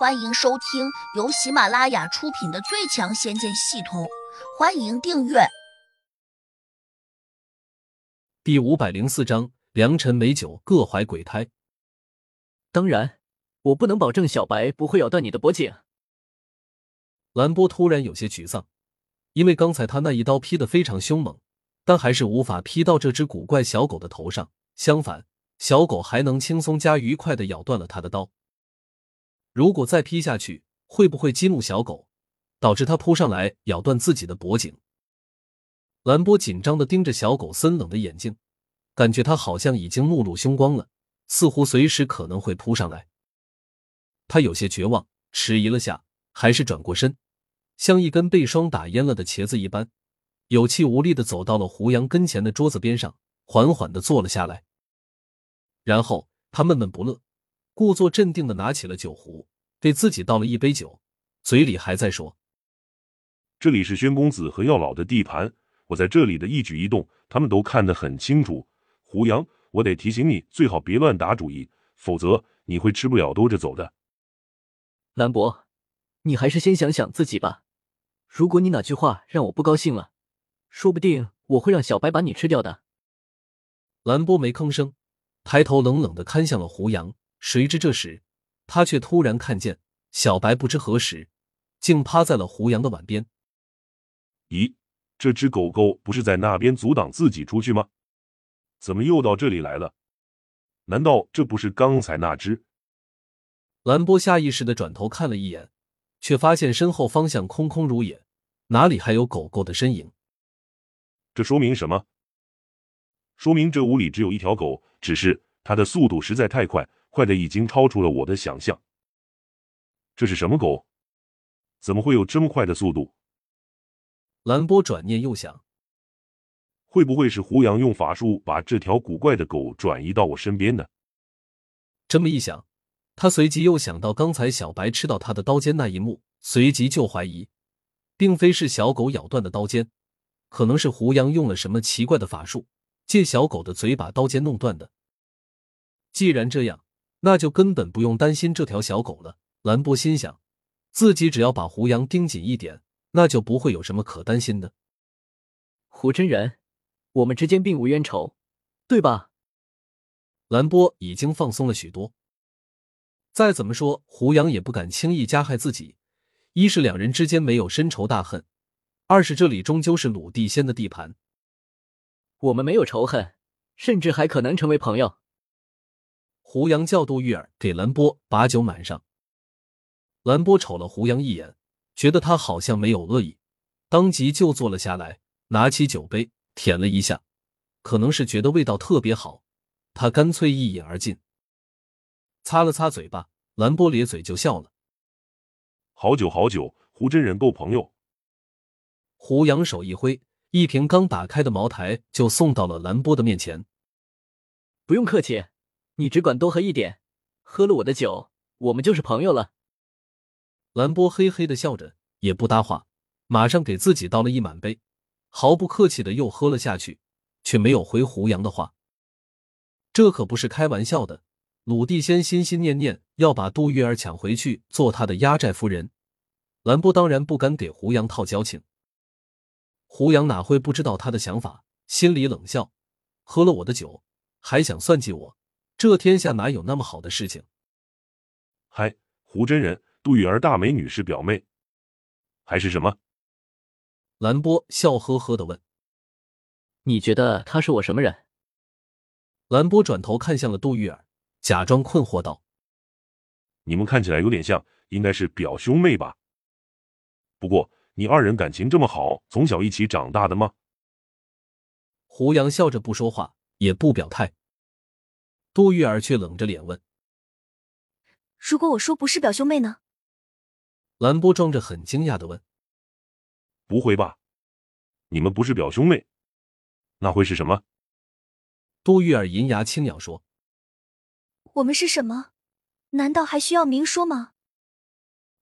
欢迎收听由喜马拉雅出品的《最强仙剑系统》，欢迎订阅。第五百零四章：良辰美酒各怀鬼胎。当然，我不能保证小白不会咬断你的脖颈。兰波突然有些沮丧，因为刚才他那一刀劈得非常凶猛，但还是无法劈到这只古怪小狗的头上。相反，小狗还能轻松加愉快的咬断了他的刀。如果再劈下去，会不会激怒小狗，导致它扑上来咬断自己的脖颈？兰波紧张的盯着小狗森冷的眼睛，感觉它好像已经目露凶光了，似乎随时可能会扑上来。他有些绝望，迟疑了下，还是转过身，像一根被霜打蔫了的茄子一般，有气无力的走到了胡杨跟前的桌子边上，缓缓的坐了下来。然后他闷闷不乐。故作镇定的拿起了酒壶，给自己倒了一杯酒，嘴里还在说：“这里是宣公子和药老的地盘，我在这里的一举一动，他们都看得很清楚。胡杨，我得提醒你，最好别乱打主意，否则你会吃不了兜着走的。”兰博，你还是先想想自己吧。如果你哪句话让我不高兴了，说不定我会让小白把你吃掉的。兰波没吭声，抬头冷冷的看向了胡杨。谁知这时，他却突然看见小白不知何时竟趴在了胡杨的碗边。咦，这只狗狗不是在那边阻挡自己出去吗？怎么又到这里来了？难道这不是刚才那只？兰波下意识的转头看了一眼，却发现身后方向空空如也，哪里还有狗狗的身影？这说明什么？说明这屋里只有一条狗，只是它的速度实在太快。快的已经超出了我的想象。这是什么狗？怎么会有这么快的速度？兰波转念又想，会不会是胡杨用法术把这条古怪的狗转移到我身边呢？这么一想，他随即又想到刚才小白吃到他的刀尖那一幕，随即就怀疑，并非是小狗咬断的刀尖，可能是胡杨用了什么奇怪的法术，借小狗的嘴把刀尖弄断的。既然这样。那就根本不用担心这条小狗了。兰波心想，自己只要把胡杨盯紧一点，那就不会有什么可担心的。胡真人，我们之间并无冤仇，对吧？兰波已经放松了许多。再怎么说，胡杨也不敢轻易加害自己。一是两人之间没有深仇大恨，二是这里终究是鲁地仙的地盘。我们没有仇恨，甚至还可能成为朋友。胡杨叫杜玉儿给兰波把酒满上。兰波瞅了胡杨一眼，觉得他好像没有恶意，当即就坐了下来，拿起酒杯舔了一下，可能是觉得味道特别好，他干脆一饮而尽。擦了擦嘴巴，兰波咧嘴就笑了：“好酒好酒，胡真人够朋友。”胡杨手一挥，一瓶刚打开的茅台就送到了兰波的面前。不用客气。你只管多喝一点，喝了我的酒，我们就是朋友了。兰波嘿嘿的笑着，也不搭话，马上给自己倒了一满杯，毫不客气的又喝了下去，却没有回胡杨的话。这可不是开玩笑的，鲁地仙心心念念要把杜玉儿抢回去做他的压寨夫人，兰波当然不敢给胡杨套交情。胡杨哪会不知道他的想法，心里冷笑：喝了我的酒，还想算计我？这天下哪有那么好的事情？嗨，胡真人，杜玉儿大美女是表妹，还是什么？兰波笑呵呵的问：“你觉得她是我什么人？”兰波转头看向了杜玉儿，假装困惑道：“你们看起来有点像，应该是表兄妹吧？不过你二人感情这么好，从小一起长大的吗？”胡杨笑着不说话，也不表态。杜玉儿却冷着脸问：“如果我说不是表兄妹呢？”兰波装着很惊讶的问：“不会吧？你们不是表兄妹，那会是什么？”杜玉儿银牙轻咬说：“我们是什么？难道还需要明说吗？”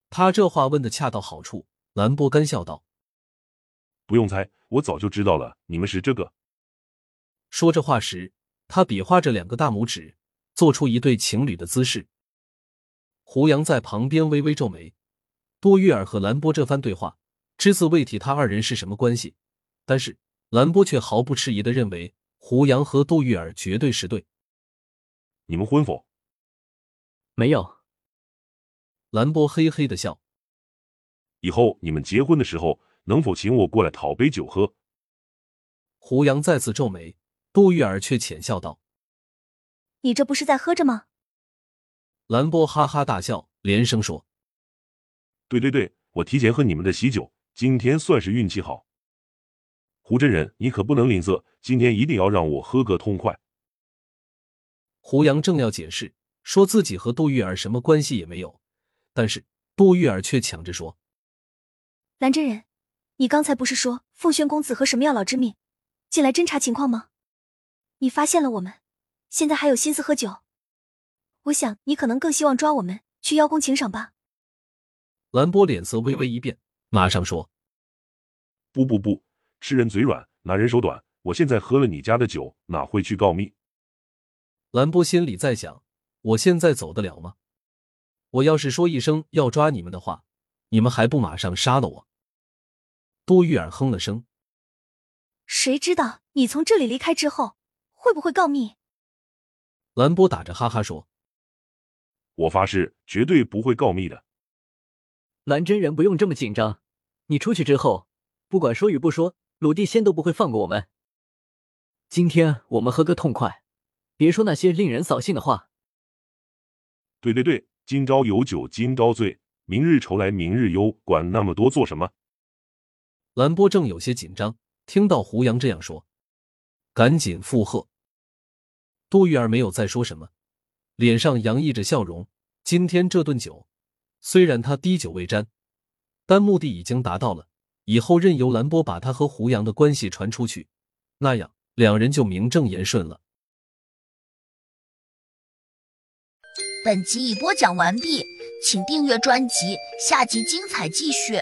他这话问的恰到好处。兰波干笑道：“不用猜，我早就知道了，你们是这个。”说这话时。他比划着两个大拇指，做出一对情侣的姿势。胡杨在旁边微微皱眉。多玉儿和兰波这番对话，只字未提他二人是什么关系，但是兰波却毫不迟疑的认为胡杨和杜玉儿绝对是对。你们婚否？没有。兰波嘿嘿的笑。以后你们结婚的时候，能否请我过来讨杯酒喝？胡杨再次皱眉，杜玉儿却浅笑道：“你这不是在喝着吗？”兰波哈哈大笑，连声说。对对对，我提前喝你们的喜酒，今天算是运气好。胡真人，你可不能吝啬，今天一定要让我喝个痛快。胡杨正要解释，说自己和杜玉儿什么关系也没有，但是杜玉儿却抢着说：“兰真人，你刚才不是说凤轩公子和什么药老之命进来侦查情况吗？你发现了我们，现在还有心思喝酒？我想你可能更希望抓我们去邀功请赏吧。”兰波脸色微微一变，马上说：“不不不，吃人嘴软，拿人手短。我现在喝了你家的酒，哪会去告密？”兰波心里在想：“我现在走得了吗？我要是说一声要抓你们的话，你们还不马上杀了我？”杜玉儿哼了声：“谁知道你从这里离开之后会不会告密？”兰波打着哈哈说：“我发誓，绝对不会告密的。”蓝真人不用这么紧张，你出去之后，不管说与不说，鲁地仙都不会放过我们。今天我们喝个痛快，别说那些令人扫兴的话。对对对，今朝有酒今朝醉，明日愁来明日忧，管那么多做什么？兰波正有些紧张，听到胡杨这样说，赶紧附和。杜玉儿没有再说什么，脸上洋溢着笑容。今天这顿酒。虽然他滴酒未沾，但目的已经达到了。以后任由兰波把他和胡杨的关系传出去，那样两人就名正言顺了。本集已播讲完毕，请订阅专辑，下集精彩继续。